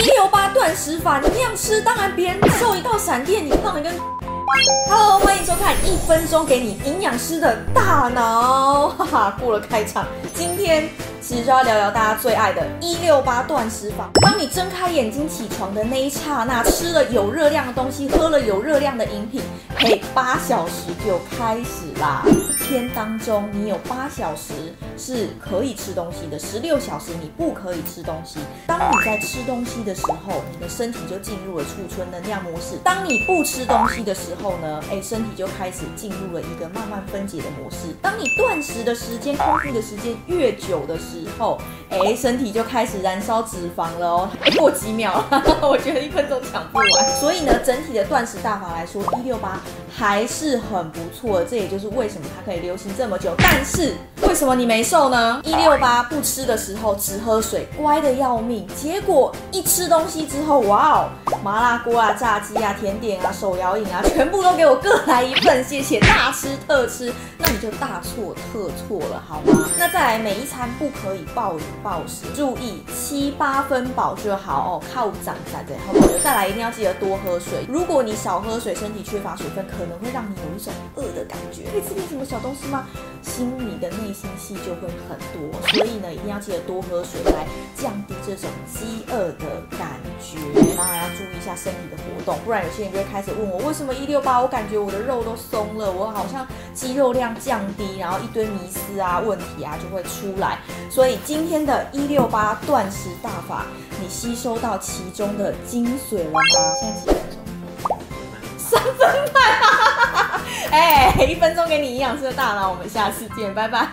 一六八断食法，你那样吃，当然别人受一道闪电，你胖的跟。Hello，欢迎收看一分钟给你营养师的大脑，哈哈，过了开场，今天其实就要聊聊大家最爱的一六八断食法。当你睁开眼睛起床的那一刹那，吃了有热量的东西，喝了有热量的饮品，嘿，八小时就开始啦。一天当中，你有八小时是可以吃东西的，十六小时你不可以吃东西。当你在吃东西的时候，你的身体就进入了储存能量模式；当你不吃东西的时候呢，哎，身体就开始进入了一个慢慢分解的模式。当你断食的时间、空腹的时间越久的时时候，哎，身体就开始燃烧脂肪了哦。过几秒，我觉得一分钟讲不完。所以呢，整体的断食大法来说，一六八还是很不错的。这也就是为什么它可以流行这么久。但是为什么你没瘦呢？一六八不吃的时候只喝水，乖得要命。结果一吃东西之后，哇哦，麻辣锅啊、炸鸡啊、甜点啊、手摇饮啊，全部都给我各来一份，谢谢，大吃特吃。那你就大错特错了，好吗？那再来，每一餐不可以暴饮暴食，注意七八分饱就好哦，靠长才对，好不好？再来，一定要记得多喝水。如果你少喝水，身体缺乏水分，可能会让你有一种饿的感觉。可以吃点什么小东西吗？心里的内心戏就会很多，所以呢，一定要记得多喝水来降低这种饥饿的感觉。当然要注意一下身体的活动，不然有些人就会开始问我，为什么一六八我感觉我的肉都松了，我好像肌肉量降低，然后一堆迷思啊、问题啊就会出来。所以今天的一六八断食大法，你吸收到其中的精髓了吗？现在几分钟？三分半。哎，一分钟给你营养师的大脑，我们下次见，拜拜。